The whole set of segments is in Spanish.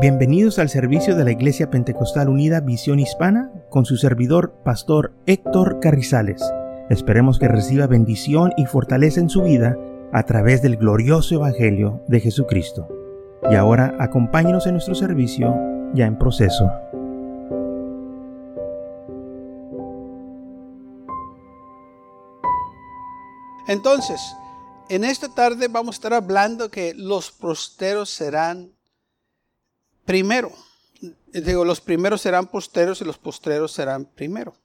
Bienvenidos al servicio de la Iglesia Pentecostal Unida Visión Hispana con su servidor, Pastor Héctor Carrizales. Esperemos que reciba bendición y fortaleza en su vida a través del glorioso Evangelio de Jesucristo. Y ahora acompáñenos en nuestro servicio ya en proceso. Entonces, en esta tarde vamos a estar hablando que los posteros serán primero. Digo, los primeros serán posteros y los postreros serán primero.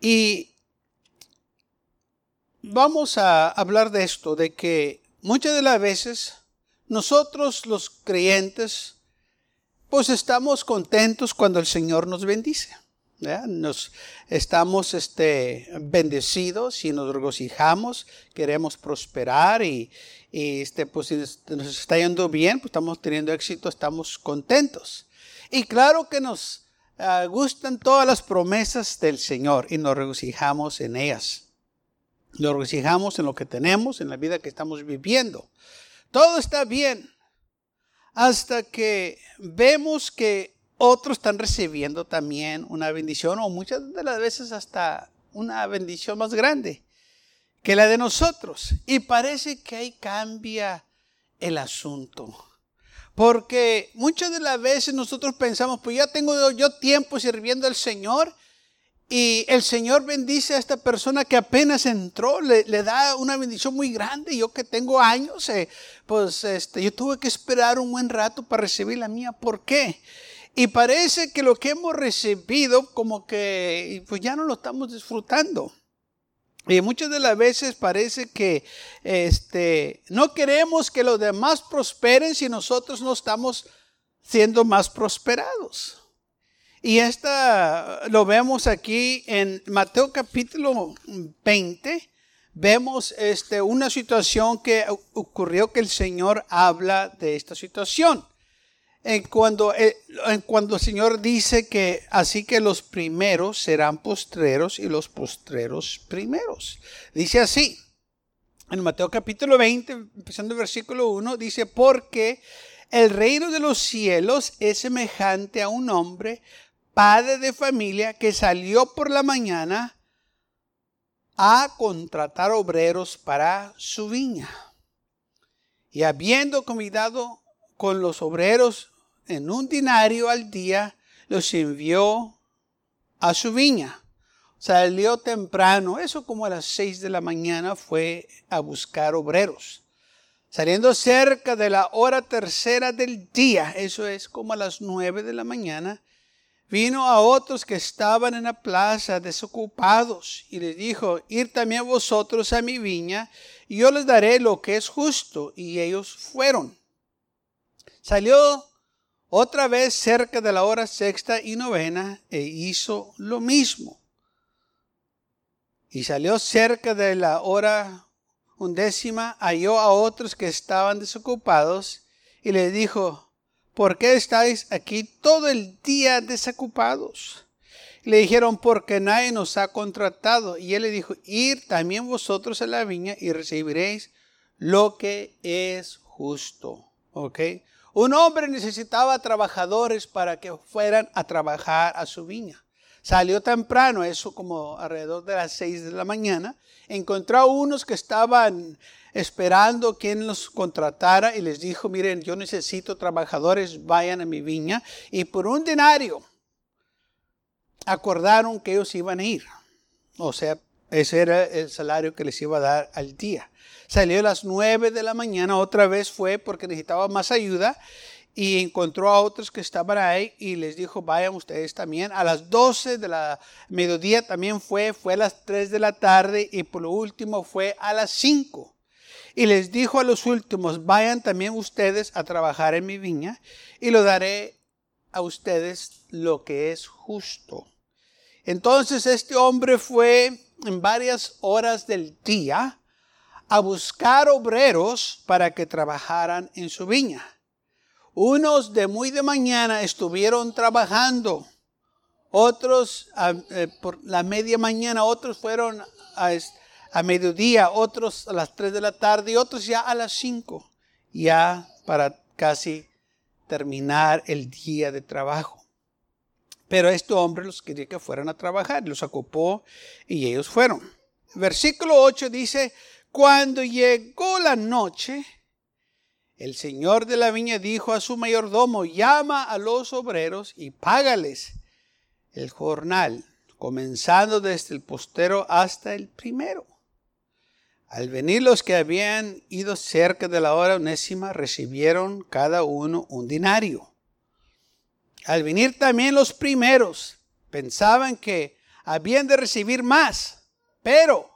Y vamos a hablar de esto, de que muchas de las veces nosotros los creyentes, pues estamos contentos cuando el Señor nos bendice. Nos estamos este, bendecidos y nos regocijamos, queremos prosperar y, este, pues, si nos está yendo bien, pues estamos teniendo éxito, estamos contentos. Y claro que nos ah, gustan todas las promesas del Señor y nos regocijamos en ellas. Nos regocijamos en lo que tenemos, en la vida que estamos viviendo. Todo está bien hasta que vemos que otros están recibiendo también una bendición o muchas de las veces hasta una bendición más grande que la de nosotros. Y parece que ahí cambia el asunto. Porque muchas de las veces nosotros pensamos, pues ya tengo yo tiempo sirviendo al Señor y el Señor bendice a esta persona que apenas entró, le, da una bendición muy grande. Yo que tengo años, eh, pues este, yo tuve que esperar un buen rato para recibir la mía. ¿Por qué? Y parece que lo que hemos recibido como que pues ya no lo estamos disfrutando. Y muchas de las veces parece que este, no queremos que los demás prosperen si nosotros no estamos siendo más prosperados. Y esta lo vemos aquí en Mateo capítulo 20. Vemos este, una situación que ocurrió que el Señor habla de esta situación en cuando, eh, cuando el Señor dice que así que los primeros serán postreros y los postreros primeros. Dice así, en Mateo capítulo 20, empezando el versículo 1, dice, porque el reino de los cielos es semejante a un hombre, padre de familia, que salió por la mañana a contratar obreros para su viña. Y habiendo convidado con los obreros en un dinario al día, los envió a su viña. Salió temprano, eso como a las seis de la mañana fue a buscar obreros. Saliendo cerca de la hora tercera del día, eso es como a las nueve de la mañana, vino a otros que estaban en la plaza desocupados y les dijo, ir también vosotros a mi viña y yo les daré lo que es justo. Y ellos fueron. Salió otra vez cerca de la hora sexta y novena e hizo lo mismo. Y salió cerca de la hora undécima, halló a otros que estaban desocupados y le dijo, ¿por qué estáis aquí todo el día desocupados? le dijeron, porque nadie nos ha contratado. Y él le dijo, ir también vosotros a la viña y recibiréis lo que es justo. ¿Ok? Un hombre necesitaba trabajadores para que fueran a trabajar a su viña. Salió temprano, eso como alrededor de las seis de la mañana. Encontró a unos que estaban esperando quien los contratara y les dijo, miren, yo necesito trabajadores, vayan a mi viña. Y por un denario acordaron que ellos iban a ir. O sea, ese era el salario que les iba a dar al día. Salió a las 9 de la mañana, otra vez fue porque necesitaba más ayuda y encontró a otros que estaban ahí y les dijo, vayan ustedes también. A las 12 de la mediodía también fue, fue a las 3 de la tarde y por lo último fue a las 5. Y les dijo a los últimos, vayan también ustedes a trabajar en mi viña y lo daré a ustedes lo que es justo. Entonces este hombre fue en varias horas del día a buscar obreros para que trabajaran en su viña. Unos de muy de mañana estuvieron trabajando, otros eh, por la media mañana, otros fueron a, a mediodía, otros a las 3 de la tarde y otros ya a las 5, ya para casi terminar el día de trabajo. Pero este hombre los quería que fueran a trabajar, los ocupó y ellos fueron. Versículo 8 dice, cuando llegó la noche, el señor de la viña dijo a su mayordomo, llama a los obreros y págales el jornal, comenzando desde el postero hasta el primero. Al venir los que habían ido cerca de la hora unésima, recibieron cada uno un dinario. Al venir también los primeros, pensaban que habían de recibir más, pero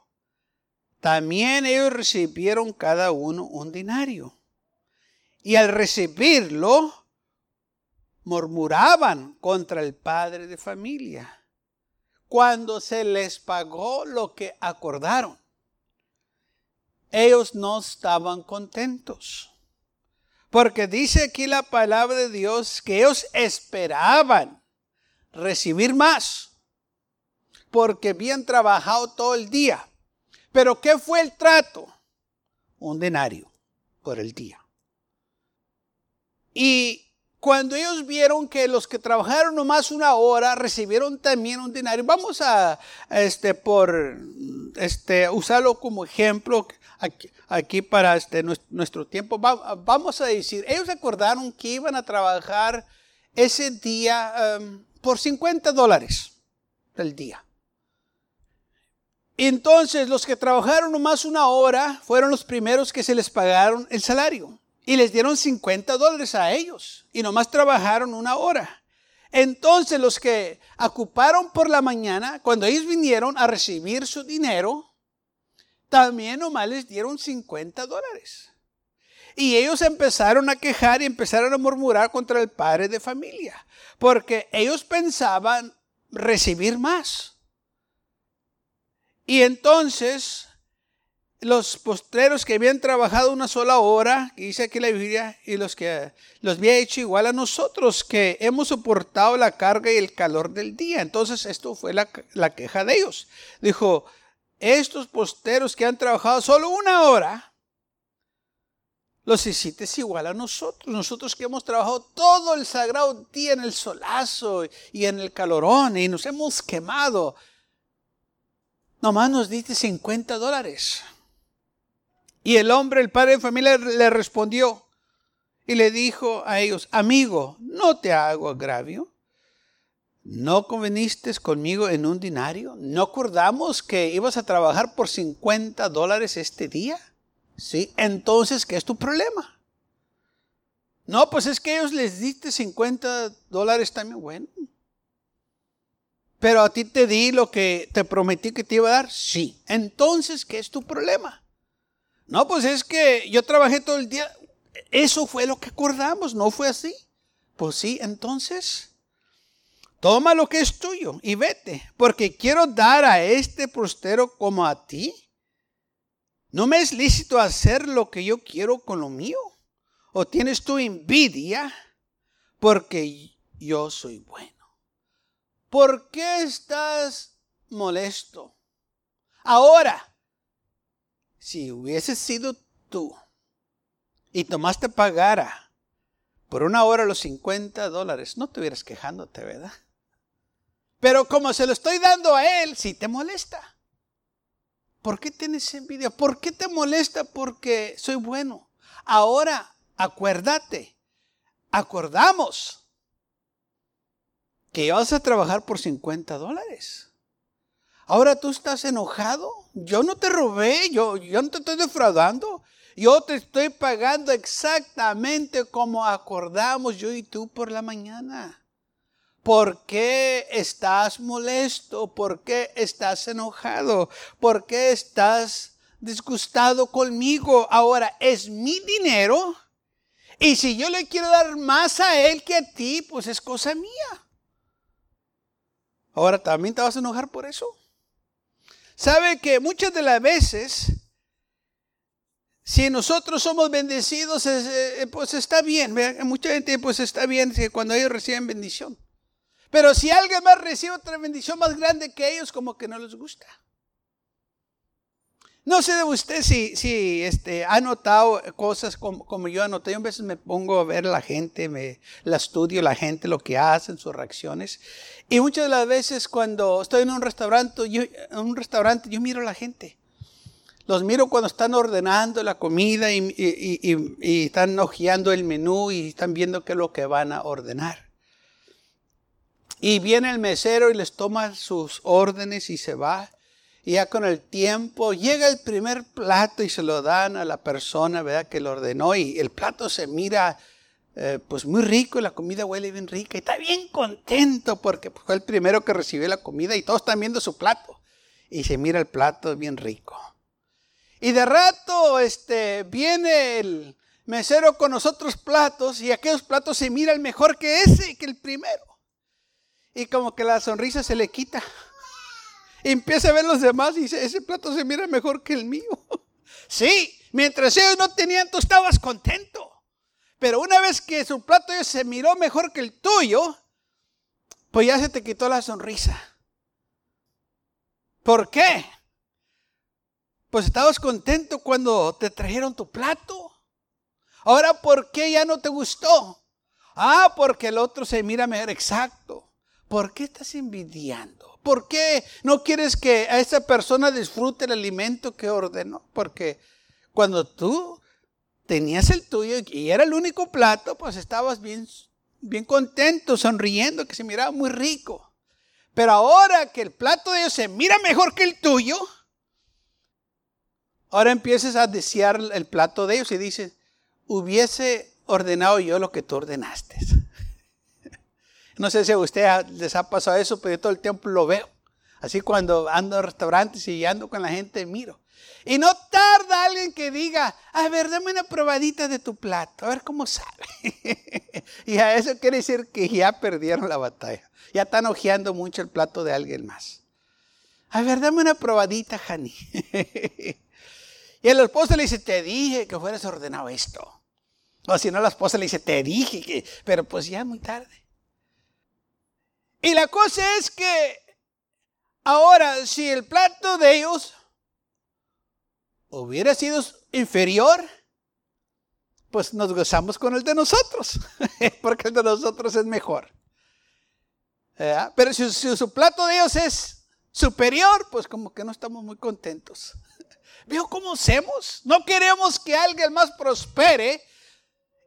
también ellos recibieron cada uno un dinario. Y al recibirlo, murmuraban contra el padre de familia cuando se les pagó lo que acordaron. Ellos no estaban contentos. Porque dice aquí la palabra de Dios que ellos esperaban recibir más. Porque habían trabajado todo el día. Pero ¿qué fue el trato? Un denario por el día. Y cuando ellos vieron que los que trabajaron nomás una hora recibieron también un denario, vamos a, este, por, este, usarlo como ejemplo aquí, para este, nuestro, tiempo. vamos a decir, ellos acordaron que iban a trabajar ese día um, por 50 dólares el día. Entonces los que trabajaron nomás una hora fueron los primeros que se les pagaron el salario. Y les dieron 50 dólares a ellos. Y nomás trabajaron una hora. Entonces los que ocuparon por la mañana, cuando ellos vinieron a recibir su dinero, también nomás les dieron 50 dólares. Y ellos empezaron a quejar y empezaron a murmurar contra el padre de familia, porque ellos pensaban recibir más. Y entonces los postreros que habían trabajado una sola hora, dice aquí la Biblia, y los que los había hecho igual a nosotros, que hemos soportado la carga y el calor del día. Entonces esto fue la, la queja de ellos. Dijo, estos posteros que han trabajado solo una hora, los hiciste igual a nosotros. Nosotros que hemos trabajado todo el sagrado día en el solazo y en el calorón y nos hemos quemado. Nomás nos diste 50 dólares. Y el hombre, el padre de familia, le respondió y le dijo a ellos, amigo, no te hago agravio. ¿No conveniste conmigo en un dinario? ¿No acordamos que ibas a trabajar por 50 dólares este día? Sí, entonces, ¿qué es tu problema? No, pues es que ellos les diste 50 dólares también. Bueno, pero a ti te di lo que te prometí que te iba a dar. Sí, entonces, ¿qué es tu problema? No, pues es que yo trabajé todo el día. Eso fue lo que acordamos, ¿no fue así? Pues sí, entonces, toma lo que es tuyo y vete, porque quiero dar a este prostero como a ti. No me es lícito hacer lo que yo quiero con lo mío. O tienes tu envidia porque yo soy bueno. ¿Por qué estás molesto? Ahora, si hubieses sido tú y Tomás te pagara por una hora los 50 dólares, no te hubieras quejándote, ¿verdad? Pero como se lo estoy dando a él, sí te molesta. ¿Por qué tienes envidia? ¿Por qué te molesta? Porque soy bueno. Ahora, acuérdate, acordamos que vas a trabajar por 50 dólares. Ahora tú estás enojado. Yo no te robé, yo, yo no te estoy defraudando. Yo te estoy pagando exactamente como acordamos yo y tú por la mañana. ¿Por qué estás molesto? ¿Por qué estás enojado? ¿Por qué estás disgustado conmigo? Ahora, es mi dinero. Y si yo le quiero dar más a él que a ti, pues es cosa mía. Ahora, ¿también te vas a enojar por eso? Sabe que muchas de las veces, si nosotros somos bendecidos, eh, pues está bien. Mucha gente pues está bien cuando ellos reciben bendición. Pero si alguien más recibe otra bendición más grande que ellos, como que no les gusta. No sé de usted si, si este, ha notado cosas como, como yo anoté. Yo a veces me pongo a ver a la gente, me la estudio la gente, lo que hacen, sus reacciones. Y muchas de las veces cuando estoy en un restaurante, yo, en un restaurante, yo miro a la gente. Los miro cuando están ordenando la comida y, y, y, están hojeando el menú y están viendo qué es lo que van a ordenar. Y viene el mesero y les toma sus órdenes y se va. Y ya con el tiempo llega el primer plato y se lo dan a la persona, ¿verdad? Que lo ordenó y el plato se mira eh, pues muy rico, y la comida huele bien rica y está bien contento porque fue el primero que recibió la comida y todos están viendo su plato y se mira el plato bien rico. Y de rato este, viene el mesero con los otros platos y aquellos platos se miran mejor que ese, que el primero. Y como que la sonrisa se le quita empieza a ver los demás y dice, ese plato se mira mejor que el mío. Sí, mientras ellos no tenían, tú estabas contento. Pero una vez que su plato se miró mejor que el tuyo, pues ya se te quitó la sonrisa. ¿Por qué? Pues estabas contento cuando te trajeron tu plato. Ahora, ¿por qué ya no te gustó? Ah, porque el otro se mira mejor. Exacto. ¿Por qué estás envidiando? ¿Por qué no quieres que a esa persona disfrute el alimento que ordenó? Porque cuando tú tenías el tuyo y era el único plato, pues estabas bien, bien contento, sonriendo, que se miraba muy rico. Pero ahora que el plato de ellos se mira mejor que el tuyo, ahora empiezas a desear el plato de ellos y dices, hubiese ordenado yo lo que tú ordenaste. No sé si a usted les ha pasado eso, pero yo todo el tiempo lo veo. Así cuando ando en restaurantes y ando con la gente, miro. Y no tarda alguien que diga, a ver, dame una probadita de tu plato, a ver cómo sabe. y a eso quiere decir que ya perdieron la batalla. Ya están ojeando mucho el plato de alguien más. A ver, dame una probadita, Jani. y el esposo le dice, te dije que fueras ordenado esto. O si no, la esposa le dice, te dije que, pero pues ya muy tarde. Y la cosa es que ahora, si el plato de ellos hubiera sido inferior, pues nos gozamos con el de nosotros, porque el de nosotros es mejor. Pero si, su plato de ellos es superior, pues como que no estamos muy contentos. ¿Veo cómo hacemos? No queremos que alguien más prospere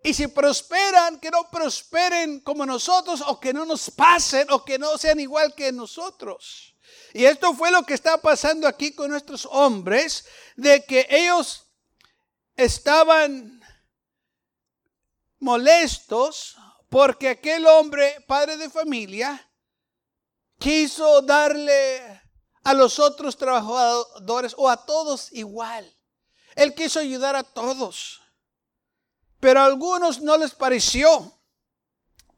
y si prosperan, que no prosperen como nosotros o que no nos pasen o que no sean igual que nosotros. Y esto fue lo que está pasando aquí con nuestros hombres, de que ellos estaban molestos porque aquel hombre, padre de familia, quiso darle a los otros trabajadores o a todos igual. Él quiso ayudar a todos. Pero a algunos no les pareció,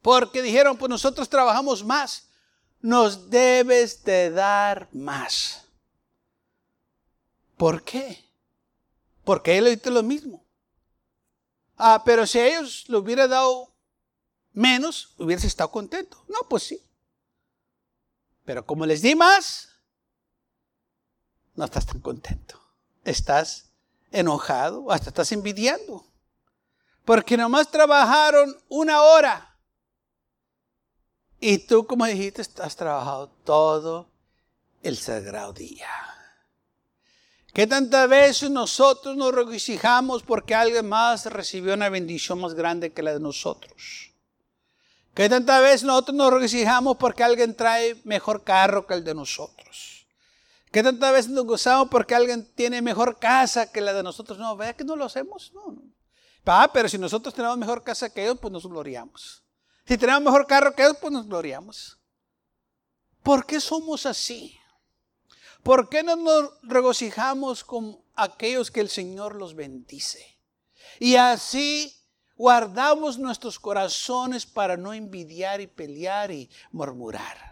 porque dijeron, pues nosotros trabajamos más, nos debes de dar más. ¿Por qué? Porque él le dice lo mismo. Ah, pero si a ellos le hubiera dado menos, hubieras estado contento. No, pues sí. Pero como les di más, no estás tan contento. Estás enojado, hasta estás envidiando. Porque nomás trabajaron una hora. Y tú, como dijiste, has trabajado todo el sagrado día. ¿Qué tantas veces nosotros nos regocijamos porque alguien más recibió una bendición más grande que la de nosotros? ¿Qué tantas veces nosotros nos regocijamos porque alguien trae mejor carro que el de nosotros? ¿Qué tantas veces nos gozamos porque alguien tiene mejor casa que la de nosotros? No, vea que no lo hacemos. No, no. Ah, pero si nosotros tenemos mejor casa que ellos, pues nos gloriamos. Si tenemos mejor carro que ellos, pues nos gloriamos. ¿Por qué somos así? ¿Por qué no nos regocijamos con aquellos que el Señor los bendice? Y así guardamos nuestros corazones para no envidiar y pelear y murmurar.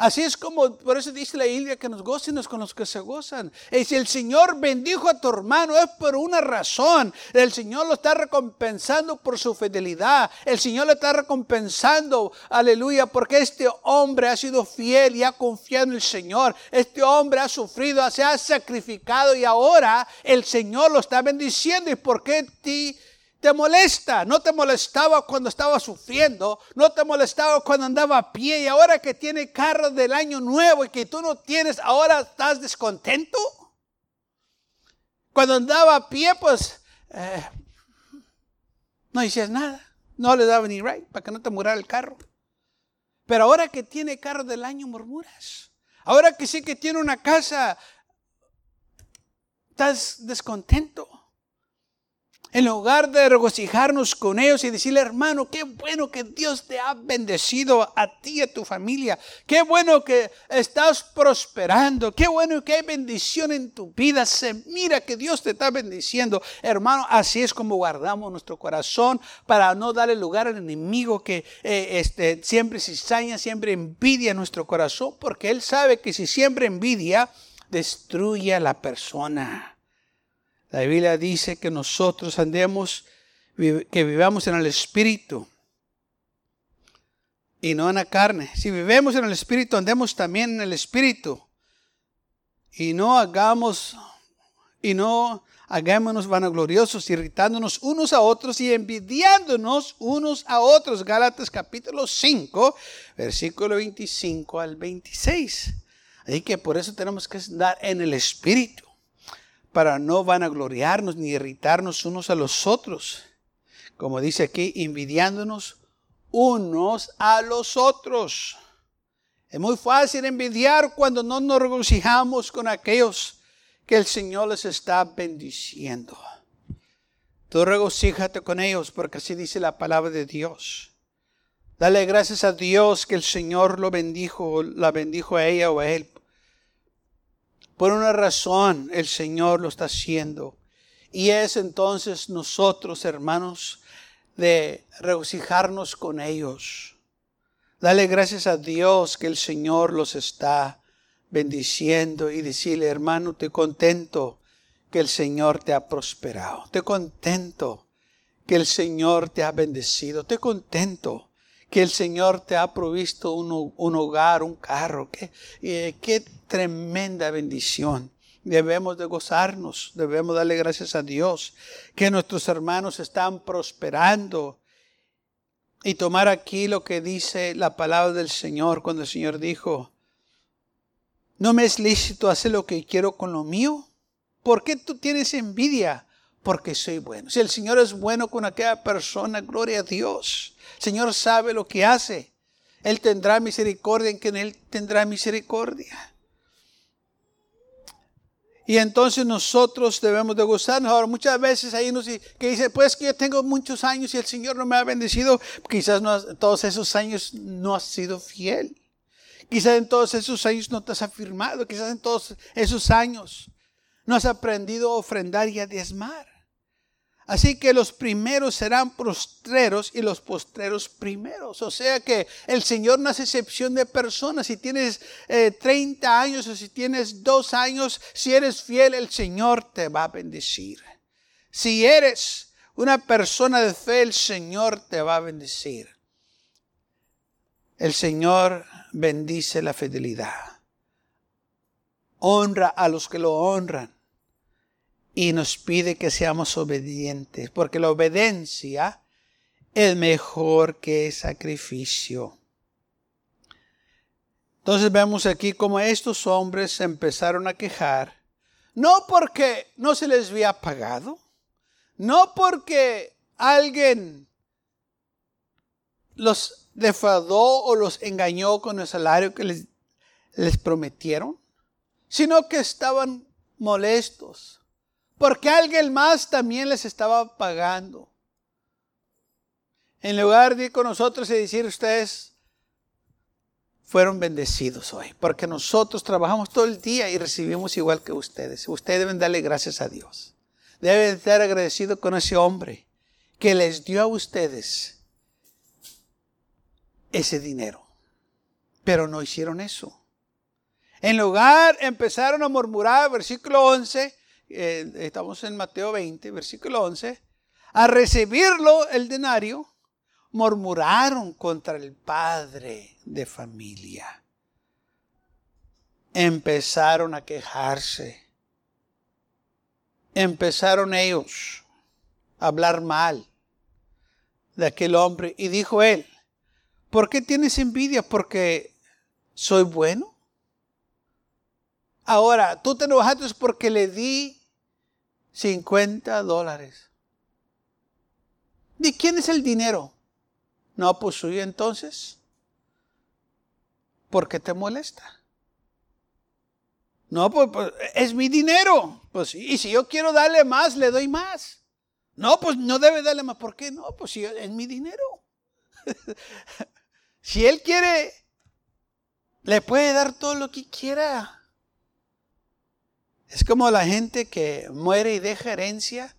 Así es como, por eso dice la Biblia que nos gocen con los que se gozan. Y si el Señor bendijo a tu hermano es por una razón. El Señor lo está recompensando por su fidelidad. El Señor lo está recompensando, aleluya, porque este hombre ha sido fiel y ha confiado en el Señor. Este hombre ha sufrido, se ha sacrificado y ahora el Señor lo está bendiciendo. ¿Y por qué ti? Te molesta. No te molestaba cuando estaba sufriendo, no te molestaba cuando andaba a pie y ahora que tiene carro del año nuevo y que tú no tienes, ahora estás descontento. Cuando andaba a pie, pues eh, no hicías nada, no le daba ni right para que no te murara el carro. Pero ahora que tiene carro del año, murmuras. Ahora que sí que tiene una casa, estás descontento. En lugar de regocijarnos con ellos y decirle, hermano, qué bueno que Dios te ha bendecido a ti y a tu familia. Qué bueno que estás prosperando. Qué bueno que hay bendición en tu vida. Se mira que Dios te está bendiciendo. Hermano, así es como guardamos nuestro corazón para no darle lugar al enemigo que eh, este, siempre cizaña, siempre envidia nuestro corazón. Porque él sabe que si siempre envidia, destruye a la persona. La Biblia dice que nosotros andemos, que vivamos en el Espíritu y no en la carne. Si vivemos en el Espíritu, andemos también en el Espíritu. Y no hagamos, y no hagámonos vanagloriosos, irritándonos unos a otros y envidiándonos unos a otros. Gálatas capítulo 5, versículo 25 al 26. Así que por eso tenemos que andar en el Espíritu para no vanagloriarnos ni irritarnos unos a los otros. Como dice aquí, envidiándonos unos a los otros. Es muy fácil envidiar cuando no nos regocijamos con aquellos que el Señor les está bendiciendo. Tú regocíjate con ellos porque así dice la palabra de Dios. Dale gracias a Dios que el Señor lo bendijo, la bendijo a ella o a él por una razón el Señor lo está haciendo. Y es entonces nosotros, hermanos, de regocijarnos con ellos. Dale gracias a Dios que el Señor los está bendiciendo y decirle, hermano, te contento que el Señor te ha prosperado. Te contento que el Señor te ha bendecido. Te contento que el Señor te ha provisto un, hogar, un carro. Qué, eh, qué tremenda bendición. Debemos de gozarnos, debemos darle gracias a Dios que nuestros hermanos están prosperando. Y tomar aquí lo que dice la palabra del Señor cuando el Señor dijo, no me es lícito hacer lo que quiero con lo mío. ¿Por qué tú tienes envidia? Porque soy bueno. Si el Señor es bueno con aquella persona, gloria a Dios. El Señor sabe lo que hace. Él tendrá misericordia en quien Él tendrá misericordia. Y entonces nosotros debemos de gozarnos. Ahora, muchas veces hay unos que dice, pues que yo tengo muchos años y el Señor no me ha bendecido. Quizás no, todos esos años no has sido fiel. Quizás en todos esos años no te has afirmado. Quizás en todos esos años no has aprendido a ofrendar y a diezmar. Así que los primeros serán postreros y los postreros primeros. O sea que el Señor no hace excepción de personas. Si tienes 30 eh, años o si tienes dos años, si eres fiel, el Señor te va a bendecir. Si eres una persona de fe, el Señor te va a bendecir. El Señor bendice la fidelidad. Honra a los que lo honran y nos pide que seamos obedientes, porque la obediencia es mejor que sacrificio. Entonces vemos aquí cómo estos hombres empezaron a quejar, no porque no se les había pagado, no porque alguien los defraudó o los engañó con el salario que les, les prometieron, sino que estaban molestos porque alguien más también les estaba pagando. En lugar de ir con nosotros y decir ustedes fueron bendecidos hoy, porque nosotros trabajamos todo el día y recibimos igual que ustedes. Ustedes deben darle gracias a Dios. Deben estar agradecidos con ese hombre que les dio a ustedes ese dinero. Pero no hicieron eso. En lugar, empezaron a murmurar, versículo 11, eh, estamos en Mateo 20, versículo 11, a recibirlo el denario, murmuraron contra el padre de familia. Empezaron a quejarse. Empezaron ellos a hablar mal de aquel hombre. Y dijo él, ¿por qué tienes envidia? Porque soy bueno. Ahora, tú te enojaste porque le di 50 dólares. ¿De quién es el dinero? No, pues suyo entonces. ¿Por qué te molesta? No, pues, pues, es mi dinero. Pues y si yo quiero darle más, le doy más. No, pues no debe darle más. ¿Por qué? No, pues si es mi dinero. si él quiere, le puede dar todo lo que quiera. Es como la gente que muere y deja herencia.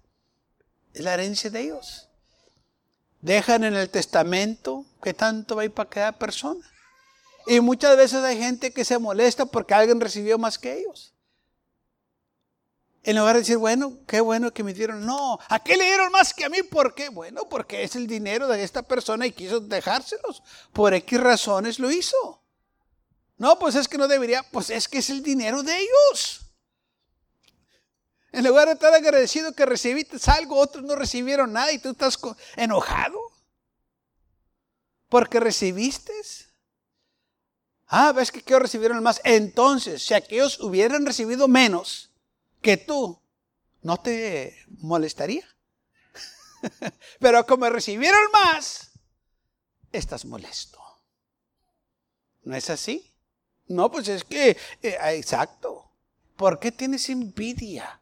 Es la herencia de ellos. Dejan en el testamento que tanto va a ir para cada persona. Y muchas veces hay gente que se molesta porque alguien recibió más que ellos. En lugar de decir, bueno, qué bueno que me dieron. No, ¿a qué le dieron más que a mí? ¿Por qué? Bueno, porque es el dinero de esta persona y quiso dejárselos. Por X razones lo hizo. No, pues es que no debería, pues es que es el dinero de ellos. En lugar de estar agradecido que recibiste algo, otros no recibieron nada y tú estás enojado porque recibiste. Ah, ves que ellos recibieron más. Entonces, si aquellos hubieran recibido menos que tú, ¿no te molestaría? Pero como recibieron más, estás molesto. ¿No es así? No, pues es que, eh, exacto. ¿Por qué tienes envidia?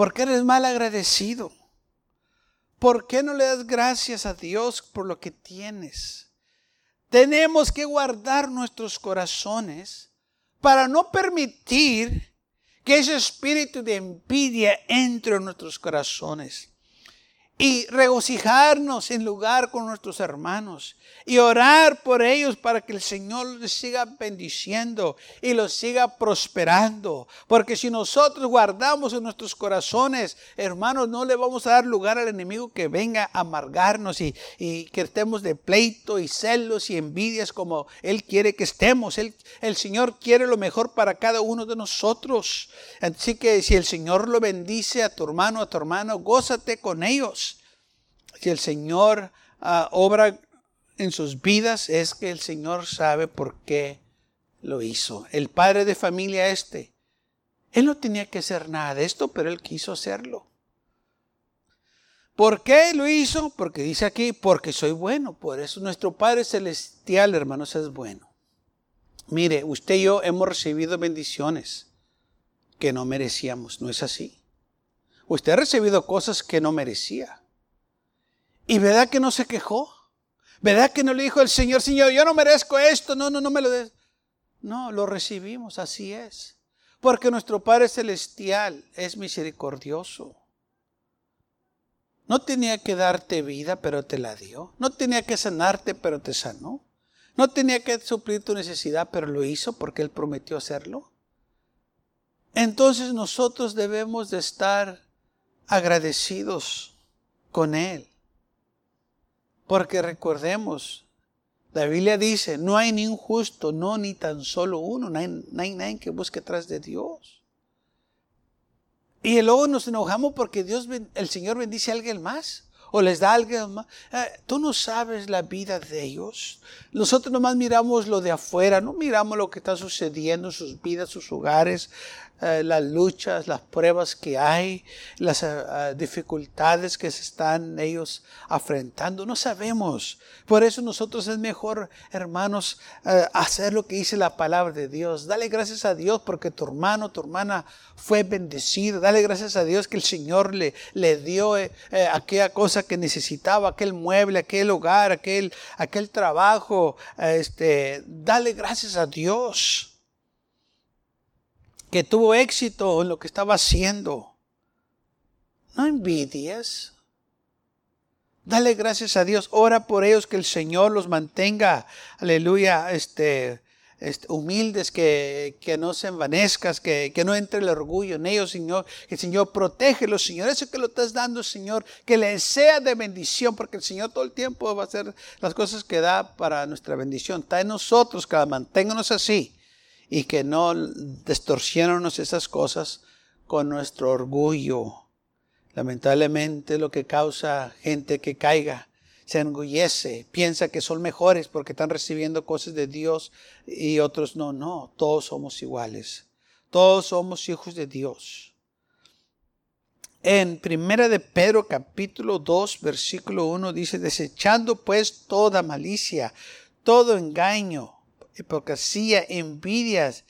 ¿Por qué eres mal agradecido? ¿Por qué no le das gracias a Dios por lo que tienes? Tenemos que guardar nuestros corazones para no permitir que ese espíritu de envidia entre en nuestros corazones y regocijarnos en lugar con nuestros hermanos y orar por ellos para que el Señor les siga bendiciendo y los siga prosperando. Porque si nosotros guardamos en nuestros corazones, hermanos, no le vamos a dar lugar al enemigo que venga a amargarnos y, que estemos de pleito y celos y envidias como Él quiere que estemos. el Señor quiere lo mejor para cada uno de nosotros. Así que si el Señor lo bendice a tu hermano, a tu hermano, gózate con ellos si el Señor ah, obra en sus vidas, es que el Señor sabe por qué lo hizo. El padre de familia este, él no tenía que hacer nada de esto, pero él quiso hacerlo. ¿Por qué lo hizo? Porque dice aquí, porque soy bueno. Por eso nuestro Padre Celestial, hermanos, es bueno. Mire, usted y yo hemos recibido bendiciones que no merecíamos, ¿no es así? Usted ha recibido cosas que no merecía. ¿Y verdad que no se quejó? ¿Verdad que no le dijo el Señor, Señor, yo no merezco esto? No, no, no me lo des. No, lo recibimos, así es. Porque nuestro Padre Celestial es misericordioso. No tenía que darte vida, pero te la dio. No tenía que sanarte, pero te sanó. No tenía que suplir tu necesidad, pero lo hizo porque Él prometió hacerlo. Entonces nosotros debemos de estar agradecidos con Él. Porque recordemos, la Biblia dice, no hay ni un justo, no ni tan solo uno, no hay, nadie que busque atrás de Dios. Y luego nos enojamos porque Dios, el Señor bendice a alguien más o les da a alguien más. Eh, tú no sabes la vida de ellos. Nosotros nomás miramos lo de afuera, no miramos lo que está sucediendo en sus vidas, sus hogares, eh, las luchas, las pruebas que hay, las eh, dificultades que se están ellos afrontando. No sabemos. Por eso nosotros es mejor, hermanos, eh, hacer lo que dice la palabra de Dios. Dale gracias a Dios porque tu hermano, tu hermana fue bendecido. Dale gracias a Dios que el Señor le, le dio aquella cosa que necesitaba, aquel mueble, aquel hogar, aquel, aquel trabajo. este, dale gracias a Dios que tuvo éxito en lo que estaba haciendo. No envidies. Dale gracias a Dios. Ora por ellos que el Señor los mantenga. Aleluya. Este, este, humildes, que, no se envanezcas, que, que, no entre el orgullo en ellos, Señor. Que el Señor protégelos, Señor. Eso que lo estás dando, Señor, que les sea de bendición, porque el Señor todo el tiempo va a hacer las cosas que da para nuestra bendición. Está en nosotros, que manténganos así y que no distorsionemos esas cosas con nuestro orgullo. Lamentablemente lo que causa gente que caiga se enorgullece, piensa que son mejores porque están recibiendo cosas de Dios y otros no, no, todos somos iguales. Todos somos hijos de Dios. En Primera de Pedro capítulo 2 versículo 1 dice, desechando pues toda malicia, todo engaño, hipocresía, envidias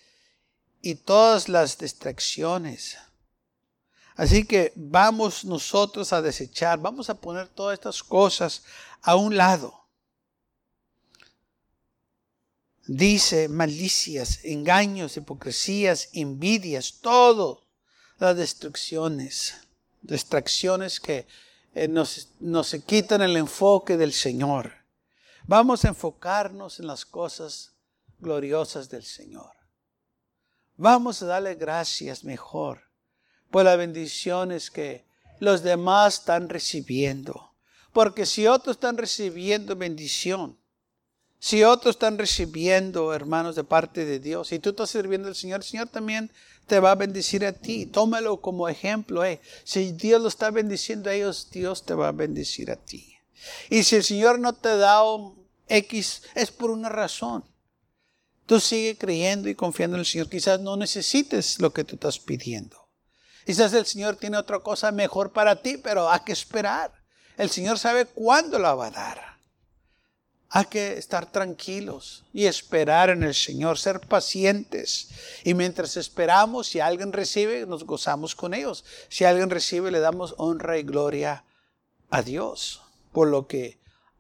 y todas las distracciones Así que vamos nosotros a desechar, vamos a poner todas estas cosas a un lado. Dice malicias, engaños, hipocresías, envidias, todo las destrucciones, distracciones que eh, nos, nos quitan el enfoque del Señor. Vamos a enfocarnos en las cosas gloriosas del Señor. Vamos a darle gracias mejor por las bendiciones que los demás están recibiendo. Porque si otros están recibiendo bendición, si otros están recibiendo, hermanos, de parte de Dios, si tú estás sirviendo al Señor, el Señor también te va a bendecir a ti. Tómalo como ejemplo. Eh. Si Dios lo está bendiciendo a ellos, Dios te va a bendecir a ti. Y si el Señor no te da un X, es por una razón. Tú sigue creyendo y confiando en el Señor. Quizás no necesites lo que tú estás pidiendo. Quizás el Señor tiene otra cosa mejor para ti, pero hay que esperar. El Señor sabe cuándo la va a dar. Hay que estar tranquilos y esperar en el Señor, ser pacientes. Y mientras esperamos, si alguien recibe, nos gozamos con ellos. Si alguien recibe, le damos honra y gloria a Dios por lo que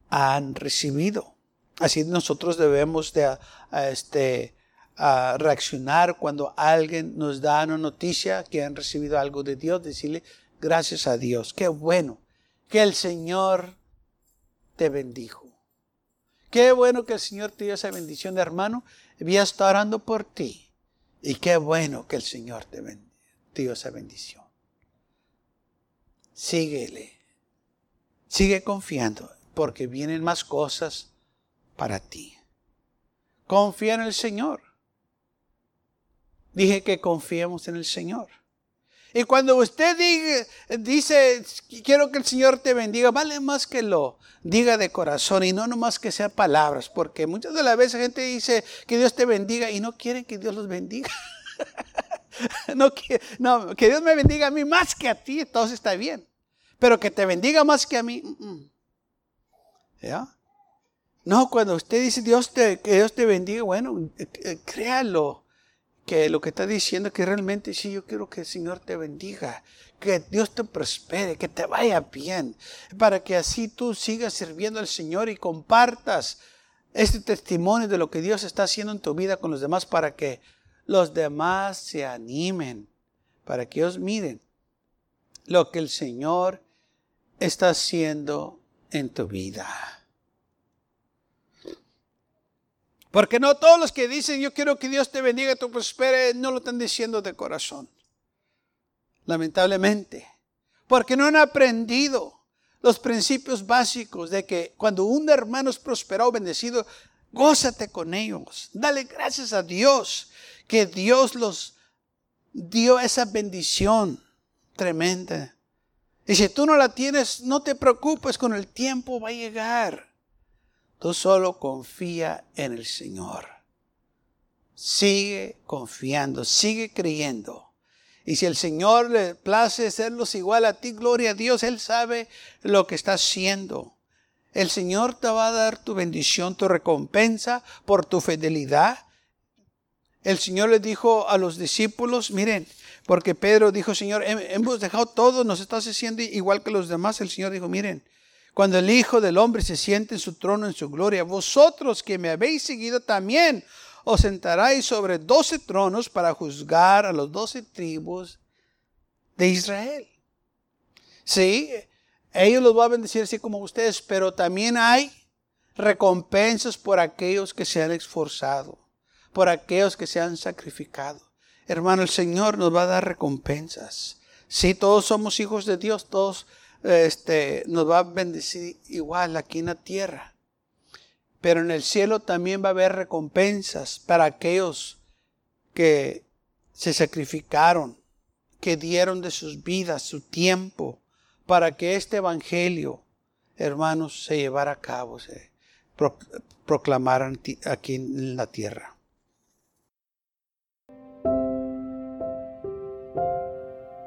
han recibido. Así nosotros debemos de este, a reaccionar cuando alguien nos da una noticia que han recibido algo de Dios, decirle gracias a Dios. Qué bueno que el Señor te bendijo. Qué bueno que el Señor te dio esa bendición, hermano. Voy a orando por ti. Y qué bueno que el Señor te, dio esa bendición. Síguele. Sigue confiando porque vienen más cosas para ti. Confía en el Señor. Dije que confiemos en el Señor. Y cuando usted dice, quiero que el Señor te bendiga, vale más que lo diga de corazón y no nomás que sea palabras, porque muchas de las veces gente dice que Dios te bendiga y no quieren que Dios los bendiga. no, no, que Dios me bendiga a mí más que a ti, entonces está bien. Pero que te bendiga más que a mí. ¿Ya? No, cuando usted dice Dios te, que Dios te bendiga, bueno, eh, eh, créalo que lo que está diciendo que realmente sí, yo quiero que el Señor te bendiga, que Dios te prospere, que te vaya bien, para que así tú sigas sirviendo al Señor y compartas este testimonio de lo que Dios está haciendo en tu vida con los demás para que los demás se animen, para que ellos miren lo que el Señor está haciendo en tu vida. Porque no todos los que dicen yo quiero que Dios te bendiga, te prospere, no lo están diciendo de corazón. Lamentablemente. Porque no han aprendido los principios básicos de que cuando un hermano es prosperado bendecido, gózate con ellos. Dale gracias a Dios que Dios los dio esa bendición tremenda. Y si tú no la tienes, no te preocupes, con el tiempo va a llegar. Tú solo confía en el Señor. Sigue confiando, sigue creyendo. Y si el Señor le place hacerlos igual a ti, gloria a Dios, Él sabe lo que está haciendo. El Señor te va a dar tu bendición, tu recompensa por tu fidelidad. El Señor le dijo a los discípulos, miren, porque Pedro dijo, Señor, hemos dejado todo, nos estás haciendo igual que los demás. El Señor dijo, miren, cuando el Hijo del Hombre se siente en su trono en su gloria, vosotros que me habéis seguido también os sentaréis sobre doce tronos para juzgar a los doce tribus de Israel. Sí, ellos los van a bendecir así como ustedes, pero también hay recompensas por aquellos que se han esforzado, por aquellos que se han sacrificado. Hermano, el Señor nos va a dar recompensas. Si todos somos hijos de Dios, todos este, nos va a bendecir igual aquí en la tierra. Pero en el cielo también va a haber recompensas para aquellos que se sacrificaron, que dieron de sus vidas, su tiempo, para que este evangelio, hermanos, se llevara a cabo, se proclamaran aquí en la tierra.